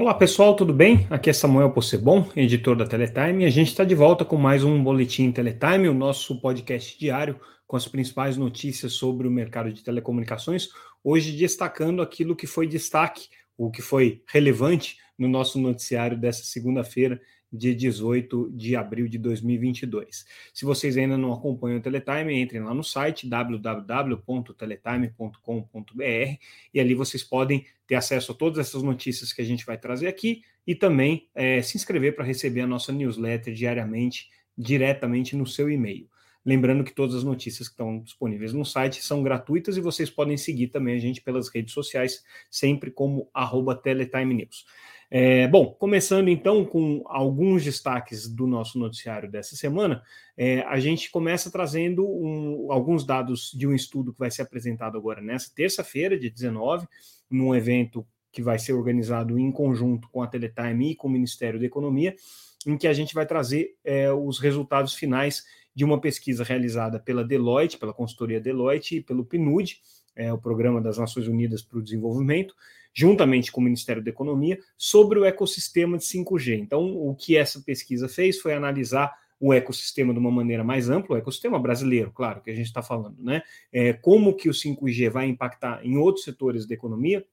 Olá pessoal, tudo bem? Aqui é Samuel Possebon, editor da Teletime, e a gente está de volta com mais um Boletim Teletime, o nosso podcast diário com as principais notícias sobre o mercado de telecomunicações. Hoje destacando aquilo que foi destaque, o que foi relevante no nosso noticiário dessa segunda-feira, de 18 de abril de 2022. Se vocês ainda não acompanham o Teletime, entrem lá no site www.teletime.com.br e ali vocês podem ter acesso a todas essas notícias que a gente vai trazer aqui e também é, se inscrever para receber a nossa newsletter diariamente, diretamente no seu e-mail. Lembrando que todas as notícias que estão disponíveis no site são gratuitas e vocês podem seguir também a gente pelas redes sociais, sempre como arroba Teletime News. É, bom, começando então com alguns destaques do nosso noticiário dessa semana, é, a gente começa trazendo um, alguns dados de um estudo que vai ser apresentado agora nessa terça-feira, de 19, num evento que vai ser organizado em conjunto com a Teletime e com o Ministério da Economia, em que a gente vai trazer é, os resultados finais de uma pesquisa realizada pela Deloitte, pela consultoria Deloitte e pelo PNUD, é, o Programa das Nações Unidas para o Desenvolvimento, juntamente com o Ministério da Economia, sobre o ecossistema de 5G. Então, o que essa pesquisa fez foi analisar o ecossistema de uma maneira mais ampla, o ecossistema brasileiro, claro, que a gente está falando, né? É, como que o 5G vai impactar em outros setores da economia,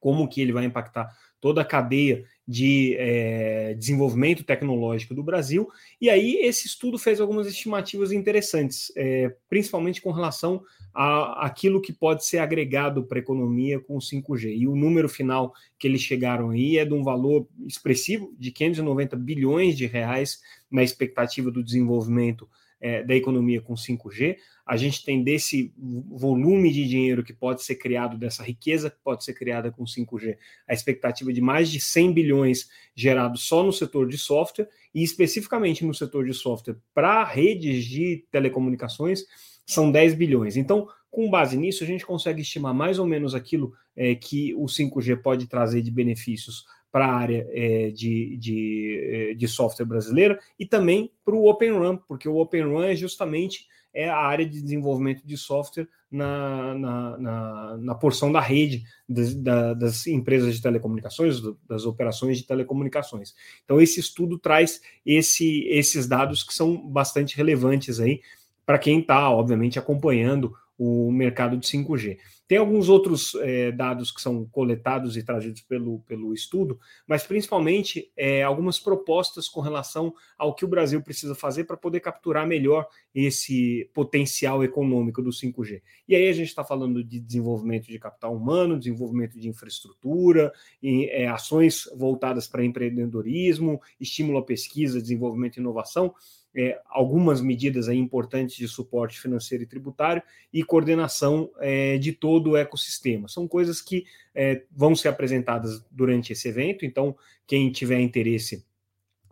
como que ele vai impactar toda a cadeia de é, desenvolvimento tecnológico do Brasil. E aí esse estudo fez algumas estimativas interessantes, é, principalmente com relação a aquilo que pode ser agregado para a economia com o 5G. E o número final que eles chegaram aí é de um valor expressivo de 590 bilhões de reais na expectativa do desenvolvimento é, da economia com 5G. A gente tem desse volume de dinheiro que pode ser criado, dessa riqueza que pode ser criada com 5G, a expectativa de mais de 100 bilhões gerados só no setor de software, e especificamente no setor de software para redes de telecomunicações, são 10 bilhões. Então, com base nisso, a gente consegue estimar mais ou menos aquilo é, que o 5G pode trazer de benefícios para a área é, de, de, é, de, software brasileira e também para o Open Run, porque o Open Run é justamente é a área de desenvolvimento de software na, na, na, na porção da rede das, das, empresas de telecomunicações, das operações de telecomunicações. Então, esse estudo traz esse, esses dados que são bastante relevantes aí para quem está, obviamente, acompanhando o mercado de 5G. Tem alguns outros é, dados que são coletados e trazidos pelo, pelo estudo, mas principalmente é, algumas propostas com relação ao que o Brasil precisa fazer para poder capturar melhor esse potencial econômico do 5G. E aí a gente está falando de desenvolvimento de capital humano, desenvolvimento de infraestrutura, e, é, ações voltadas para empreendedorismo, estímulo à pesquisa, desenvolvimento e inovação é, algumas medidas aí importantes de suporte financeiro e tributário e coordenação é, de todo o ecossistema. São coisas que é, vão ser apresentadas durante esse evento, então quem tiver interesse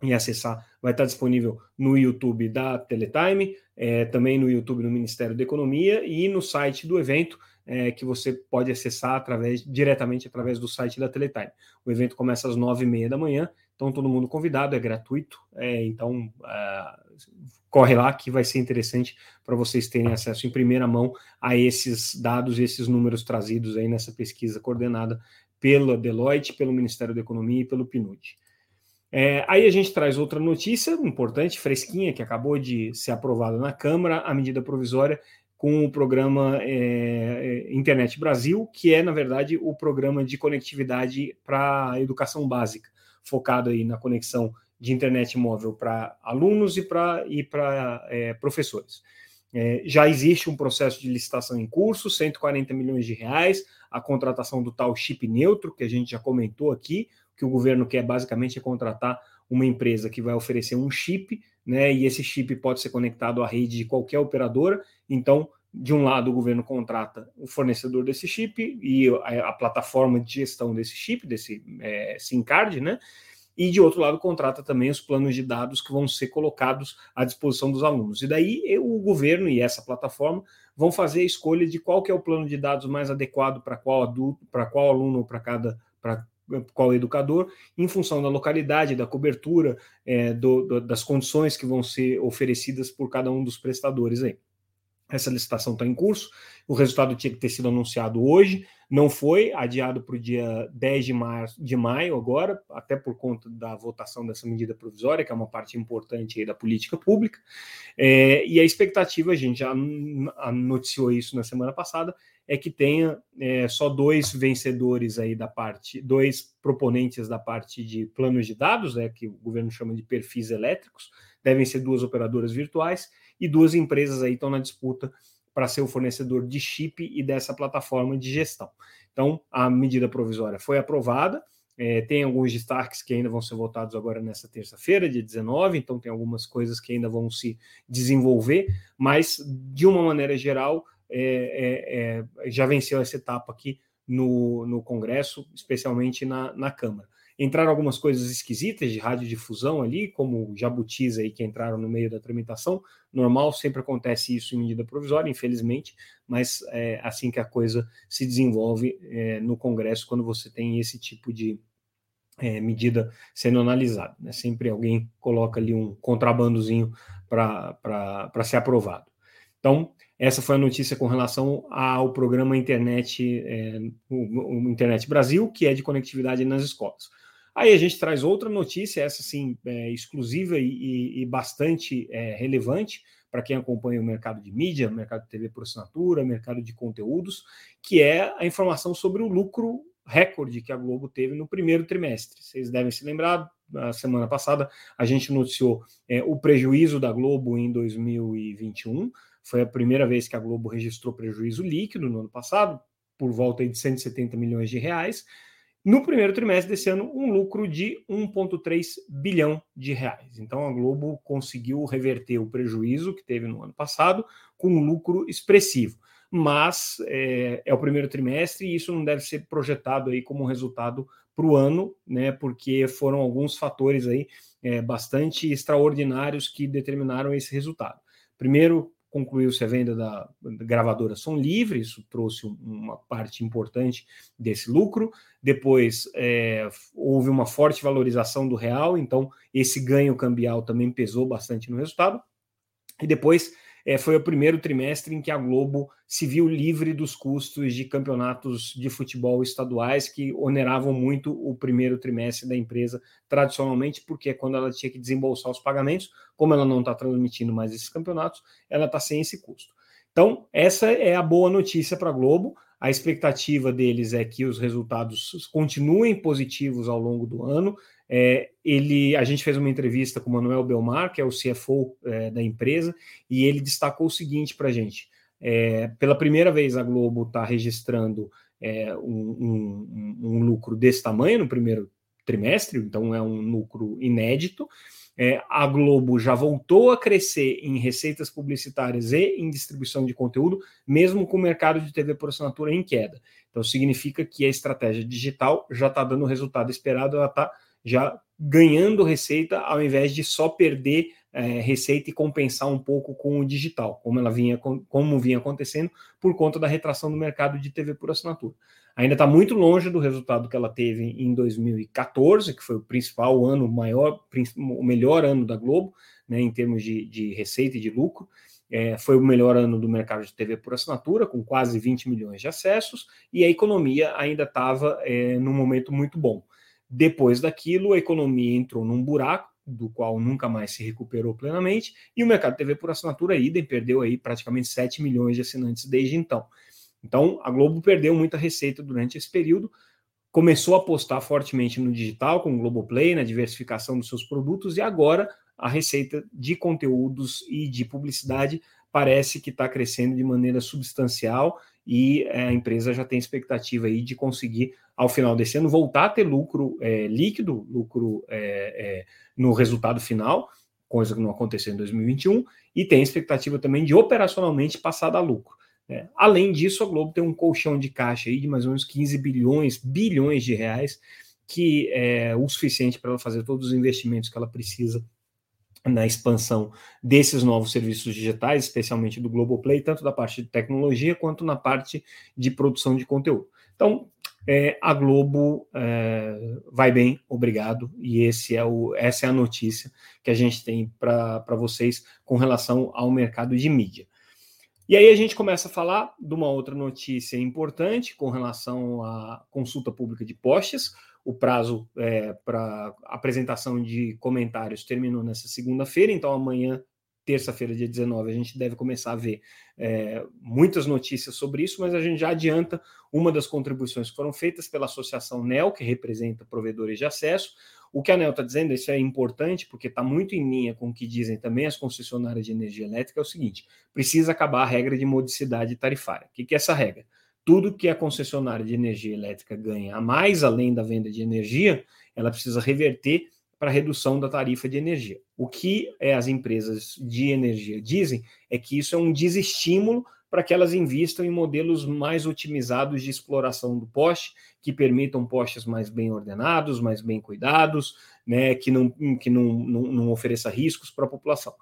em acessar vai estar disponível no YouTube da Teletime, é, também no YouTube do Ministério da Economia e no site do evento, é, que você pode acessar através diretamente através do site da Teletime. O evento começa às nove e meia da manhã então, todo mundo convidado, é gratuito. É, então, uh, corre lá que vai ser interessante para vocês terem acesso em primeira mão a esses dados esses números trazidos aí nessa pesquisa coordenada pela Deloitte, pelo Ministério da Economia e pelo PNUD. É, aí a gente traz outra notícia importante, fresquinha, que acabou de ser aprovada na Câmara, a medida provisória com o programa é, é Internet Brasil, que é, na verdade, o programa de conectividade para a educação básica focado aí na conexão de internet móvel para alunos e para e é, professores. É, já existe um processo de licitação em curso, 140 milhões de reais, a contratação do tal chip neutro, que a gente já comentou aqui, que o governo quer basicamente é contratar uma empresa que vai oferecer um chip, né? E esse chip pode ser conectado à rede de qualquer operadora. Então, de um lado, o governo contrata o fornecedor desse chip e a, a plataforma de gestão desse chip, desse é, SIM card, né? E de outro lado, contrata também os planos de dados que vão ser colocados à disposição dos alunos. E daí o governo e essa plataforma vão fazer a escolha de qual que é o plano de dados mais adequado para qual adulto, para qual aluno para cada para qual educador, em função da localidade, da cobertura, é, do, do, das condições que vão ser oferecidas por cada um dos prestadores aí. Essa licitação está em curso. O resultado tinha que ter sido anunciado hoje, não foi, adiado para o dia 10 de, março, de maio, agora, até por conta da votação dessa medida provisória, que é uma parte importante da política pública. É, e a expectativa, a gente já noticiou isso na semana passada, é que tenha é, só dois vencedores aí da parte, dois proponentes da parte de planos de dados, né, que o governo chama de perfis elétricos, devem ser duas operadoras virtuais, e duas empresas aí estão na disputa para ser o fornecedor de chip e dessa plataforma de gestão. Então, a medida provisória foi aprovada, é, tem alguns destaques que ainda vão ser votados agora nessa terça-feira, dia 19, então tem algumas coisas que ainda vão se desenvolver, mas de uma maneira geral, é, é, é já venceu essa etapa aqui no, no Congresso, especialmente na, na Câmara. Entraram algumas coisas esquisitas de radiodifusão ali, como jabutis aí que entraram no meio da tramitação. Normal, sempre acontece isso em medida provisória, infelizmente, mas é assim que a coisa se desenvolve é, no Congresso quando você tem esse tipo de é, medida sendo analisada. Né? Sempre alguém coloca ali um contrabandozinho para ser aprovado. Então, essa foi a notícia com relação ao programa Internet, é, o, o Internet Brasil, que é de conectividade nas escolas. Aí a gente traz outra notícia, essa sim, é, exclusiva e, e bastante é, relevante para quem acompanha o mercado de mídia, mercado de TV por assinatura, mercado de conteúdos, que é a informação sobre o lucro recorde que a Globo teve no primeiro trimestre. Vocês devem se lembrar, na semana passada a gente noticiou é, o prejuízo da Globo em 2021. Foi a primeira vez que a Globo registrou prejuízo líquido no ano passado, por volta de 170 milhões de reais no primeiro trimestre desse ano, um lucro de 1,3 bilhão de reais. Então, a Globo conseguiu reverter o prejuízo que teve no ano passado com um lucro expressivo. Mas é, é o primeiro trimestre e isso não deve ser projetado aí como resultado para o ano, né? Porque foram alguns fatores aí é, bastante extraordinários que determinaram esse resultado. Primeiro, concluiu-se a venda da gravadora Som Livre, isso trouxe uma parte importante desse lucro. Depois é, houve uma forte valorização do real, então esse ganho cambial também pesou bastante no resultado. E depois é, foi o primeiro trimestre em que a Globo se viu livre dos custos de campeonatos de futebol estaduais que oneravam muito o primeiro trimestre da empresa, tradicionalmente, porque quando ela tinha que desembolsar os pagamentos, como ela não está transmitindo mais esses campeonatos, ela está sem esse custo. Então, essa é a boa notícia para a Globo. A expectativa deles é que os resultados continuem positivos ao longo do ano. É, ele, a gente fez uma entrevista com o Manuel Belmar, que é o CFO é, da empresa, e ele destacou o seguinte para a gente: é, pela primeira vez a Globo está registrando é, um, um, um, lucro desse tamanho no primeiro trimestre, então é um lucro inédito. É, a Globo já voltou a crescer em receitas publicitárias e em distribuição de conteúdo, mesmo com o mercado de TV por assinatura em queda. Então significa que a estratégia digital já está dando o resultado esperado, ela está já ganhando receita ao invés de só perder é, receita e compensar um pouco com o digital, como ela vinha como vinha acontecendo por conta da retração do mercado de TV por assinatura. Ainda está muito longe do resultado que ela teve em 2014, que foi o principal ano, maior, o melhor ano da Globo, né, em termos de, de receita e de lucro. É, foi o melhor ano do mercado de TV por assinatura, com quase 20 milhões de acessos, e a economia ainda estava é, num momento muito bom. Depois daquilo, a economia entrou num buraco, do qual nunca mais se recuperou plenamente, e o mercado TV por assinatura idem perdeu aí praticamente 7 milhões de assinantes desde então. Então, a Globo perdeu muita receita durante esse período, começou a apostar fortemente no digital, com o Globoplay, na diversificação dos seus produtos, e agora a receita de conteúdos e de publicidade parece que está crescendo de maneira substancial e é, a empresa já tem expectativa aí de conseguir, ao final desse ano, voltar a ter lucro é, líquido, lucro é, é no resultado final, coisa que não aconteceu em 2021, e tem expectativa também de operacionalmente passar da lucro. Né? Além disso, a Globo tem um colchão de caixa aí de mais ou menos 15 bilhões, bilhões de reais, que é o suficiente para ela fazer todos os investimentos que ela precisa na expansão desses novos serviços digitais, especialmente do Globoplay, tanto da parte de tecnologia quanto na parte de produção de conteúdo. Então, é, a Globo é, vai bem, obrigado, e esse é o, essa é a notícia que a gente tem para vocês com relação ao mercado de mídia. E aí a gente começa a falar de uma outra notícia importante com relação à consulta pública de postes. O prazo é, para apresentação de comentários terminou nessa segunda-feira, então amanhã terça-feira, dia 19, a gente deve começar a ver é, muitas notícias sobre isso, mas a gente já adianta uma das contribuições que foram feitas pela Associação NEL, que representa provedores de acesso. O que a NEL está dizendo, isso é importante, porque está muito em linha com o que dizem também as concessionárias de energia elétrica, é o seguinte: precisa acabar a regra de modicidade tarifária. O que, que é essa regra? Tudo que a concessionária de energia elétrica ganha a mais além da venda de energia, ela precisa reverter para redução da tarifa de energia. O que é, as empresas de energia dizem é que isso é um desestímulo para que elas invistam em modelos mais otimizados de exploração do poste, que permitam postes mais bem ordenados, mais bem cuidados, né, que não, que não, não, não ofereça riscos para a população.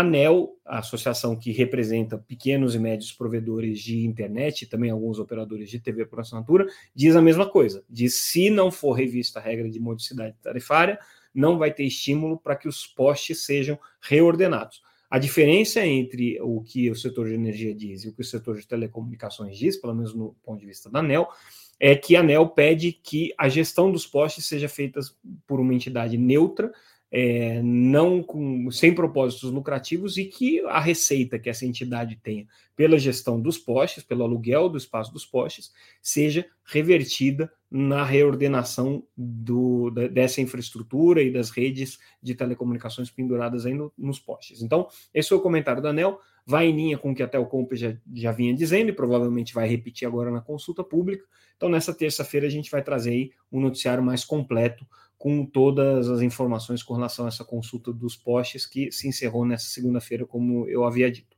ANEL, a associação que representa pequenos e médios provedores de internet e também alguns operadores de TV por assinatura, diz a mesma coisa. Diz se não for revista a regra de modicidade tarifária, não vai ter estímulo para que os postes sejam reordenados. A diferença entre o que o setor de energia diz e o que o setor de telecomunicações diz, pelo menos no ponto de vista da ANEL, é que a ANEL pede que a gestão dos postes seja feita por uma entidade neutra é, não com, sem propósitos lucrativos e que a receita que essa entidade tenha pela gestão dos postes, pelo aluguel do espaço dos postes, seja revertida na reordenação do, da, dessa infraestrutura e das redes de telecomunicações penduradas aí no, nos postes. Então, esse foi o comentário da ANEL, vai em linha com o que até o Comp já, já vinha dizendo e provavelmente vai repetir agora na consulta pública. Então, nessa terça-feira, a gente vai trazer aí um noticiário mais completo com todas as informações com relação a essa consulta dos postes que se encerrou nessa segunda-feira, como eu havia dito.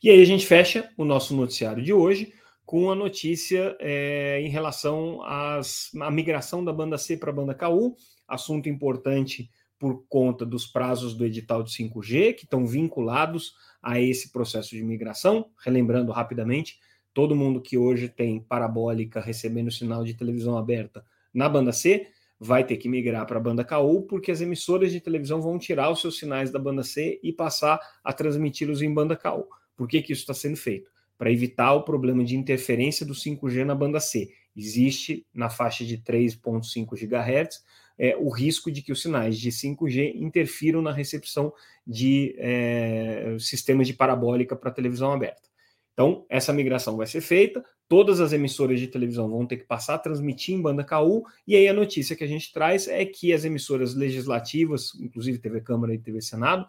E aí a gente fecha o nosso noticiário de hoje com a notícia é, em relação às, à migração da banda C para a banda KU, assunto importante por conta dos prazos do edital de 5G, que estão vinculados a esse processo de migração. Relembrando rapidamente, todo mundo que hoje tem parabólica recebendo sinal de televisão aberta na banda C vai ter que migrar para a banda KU, porque as emissoras de televisão vão tirar os seus sinais da banda C e passar a transmiti-los em banda KU. Por que, que isso está sendo feito? Para evitar o problema de interferência do 5G na banda C. Existe na faixa de 3,5 GHz é, o risco de que os sinais de 5G interfiram na recepção de é, sistemas de parabólica para televisão aberta. Então, essa migração vai ser feita, todas as emissoras de televisão vão ter que passar a transmitir em banda KU, e aí a notícia que a gente traz é que as emissoras legislativas, inclusive TV Câmara e TV Senado,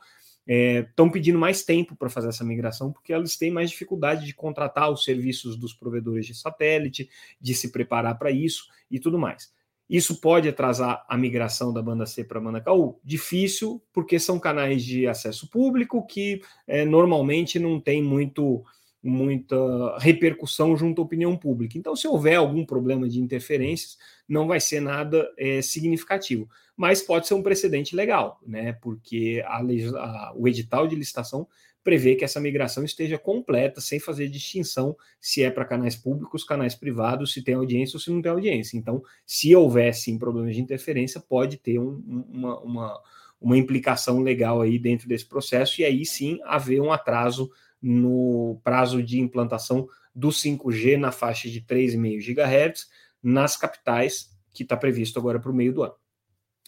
estão é, pedindo mais tempo para fazer essa migração, porque elas têm mais dificuldade de contratar os serviços dos provedores de satélite, de se preparar para isso e tudo mais. Isso pode atrasar a migração da banda C para a banda KU? Difícil, porque são canais de acesso público que é, normalmente não tem muito muita repercussão junto à opinião pública. Então, se houver algum problema de interferências, não vai ser nada é, significativo, mas pode ser um precedente legal, né? Porque a, a, o edital de licitação prevê que essa migração esteja completa, sem fazer distinção se é para canais públicos, canais privados, se tem audiência ou se não tem audiência. Então, se houvesse problemas de interferência, pode ter um, uma, uma, uma implicação legal aí dentro desse processo, e aí sim haver um atraso no prazo de implantação do 5G na faixa de 3,5 GHz nas capitais, que está previsto agora para o meio do ano.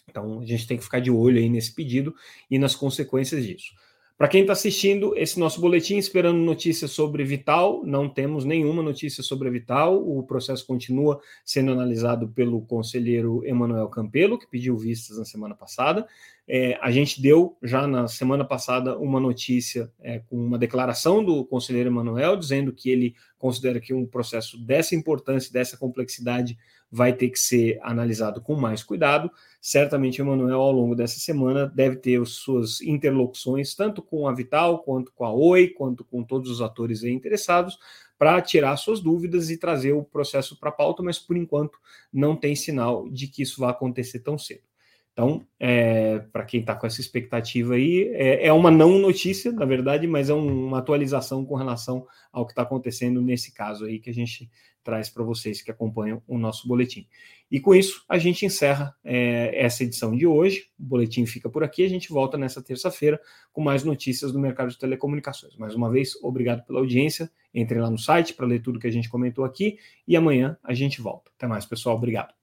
Então a gente tem que ficar de olho aí nesse pedido e nas consequências disso. Para quem está assistindo esse nosso boletim, esperando notícias sobre Vital, não temos nenhuma notícia sobre Vital. O processo continua sendo analisado pelo conselheiro Emanuel Campelo, que pediu vistas na semana passada. É, a gente deu já na semana passada uma notícia é, com uma declaração do conselheiro Emanuel, dizendo que ele considera que um processo dessa importância, dessa complexidade, vai ter que ser analisado com mais cuidado. Certamente Emanuel, ao longo dessa semana, deve ter as suas interlocuções, tanto com a Vital, quanto com a Oi, quanto com todos os atores interessados, para tirar suas dúvidas e trazer o processo para a pauta, mas por enquanto não tem sinal de que isso vai acontecer tão cedo. Então, é, para quem está com essa expectativa aí, é, é, uma não notícia, na verdade, mas é um, uma atualização com relação ao que está acontecendo nesse caso aí que a gente traz para vocês que acompanham o nosso boletim. E com isso, a gente encerra é, essa edição de hoje. O boletim fica por aqui. A gente volta nessa terça-feira com mais notícias do mercado de telecomunicações. Mais uma vez, obrigado pela audiência. Entre lá no site para ler tudo que a gente comentou aqui e amanhã a gente volta. Até mais, pessoal. Obrigado.